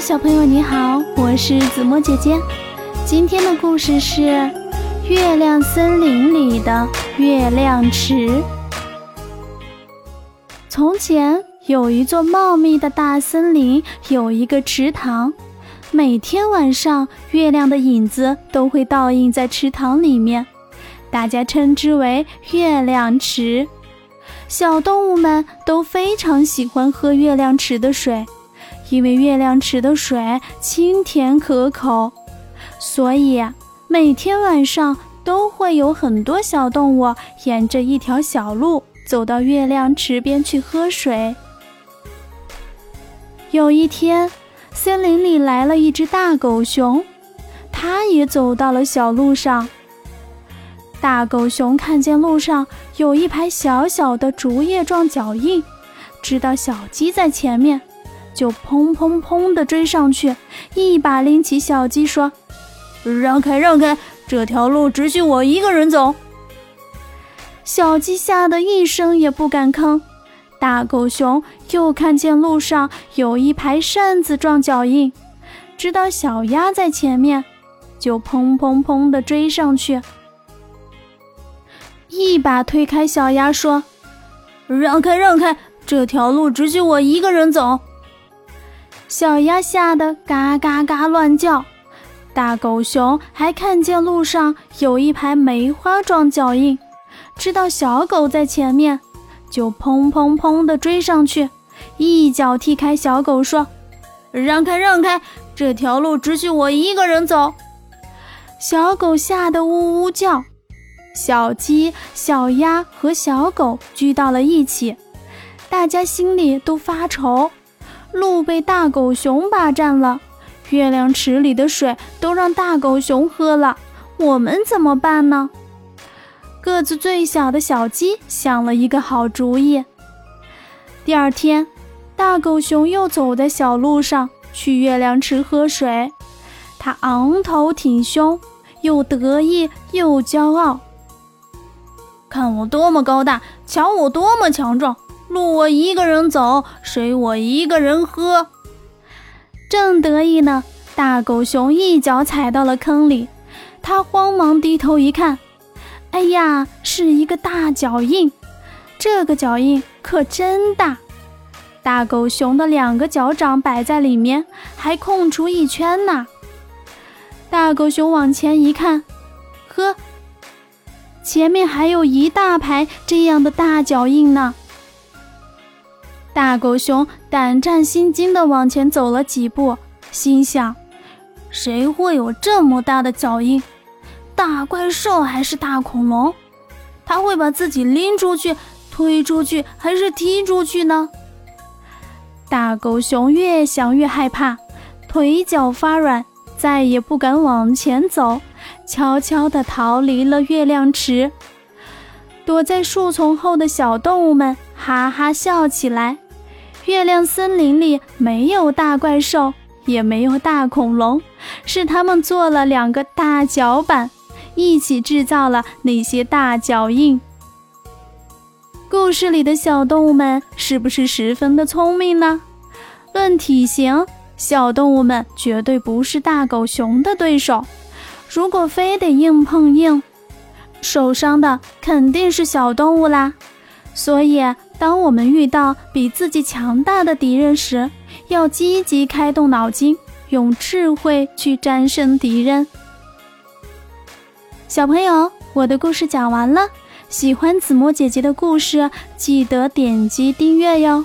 小朋友你好，我是子墨姐姐。今天的故事是《月亮森林里的月亮池》。从前有一座茂密的大森林，有一个池塘。每天晚上，月亮的影子都会倒映在池塘里面，大家称之为月亮池。小动物们都非常喜欢喝月亮池的水。因为月亮池的水清甜可口，所以每天晚上都会有很多小动物沿着一条小路走到月亮池边去喝水。有一天，森林里来了一只大狗熊，它也走到了小路上。大狗熊看见路上有一排小小的竹叶状脚印，知道小鸡在前面。就砰砰砰地追上去，一把拎起小鸡，说：“让开，让开，这条路只许我一个人走。”小鸡吓得一声也不敢吭。大狗熊又看见路上有一排扇子状脚印，知道小鸭在前面，就砰砰砰地追上去，一把推开小鸭，说：“让开，让开，这条路只许我一个人走。”小鸭吓得嘎嘎嘎乱叫，大狗熊还看见路上有一排梅花状脚印，知道小狗在前面，就砰砰砰地追上去，一脚踢开小狗，说：“让开让开，这条路只许我一个人走。”小狗吓得呜呜叫，小鸡、小鸭和小狗聚到了一起，大家心里都发愁。路被大狗熊霸占了，月亮池里的水都让大狗熊喝了，我们怎么办呢？个子最小的小鸡想了一个好主意。第二天，大狗熊又走在小路上去月亮池喝水，它昂头挺胸，又得意又骄傲。看我多么高大，瞧我多么强壮。路我一个人走，水我一个人喝。正得意呢，大狗熊一脚踩到了坑里，他慌忙低头一看，哎呀，是一个大脚印。这个脚印可真大，大狗熊的两个脚掌摆在里面，还空出一圈呢。大狗熊往前一看，呵，前面还有一大排这样的大脚印呢。大狗熊胆战心惊地往前走了几步，心想：“谁会有这么大的脚印？大怪兽还是大恐龙？它会把自己拎出去、推出去，还是踢出去呢？”大狗熊越想越害怕，腿脚发软，再也不敢往前走，悄悄地逃离了月亮池。躲在树丛后的小动物们哈哈笑起来。月亮森林里没有大怪兽，也没有大恐龙，是他们做了两个大脚板，一起制造了那些大脚印。故事里的小动物们是不是十分的聪明呢？论体型，小动物们绝对不是大狗熊的对手。如果非得硬碰硬，受伤的肯定是小动物啦。所以。当我们遇到比自己强大的敌人时，要积极开动脑筋，用智慧去战胜敌人。小朋友，我的故事讲完了，喜欢子墨姐姐的故事，记得点击订阅哟。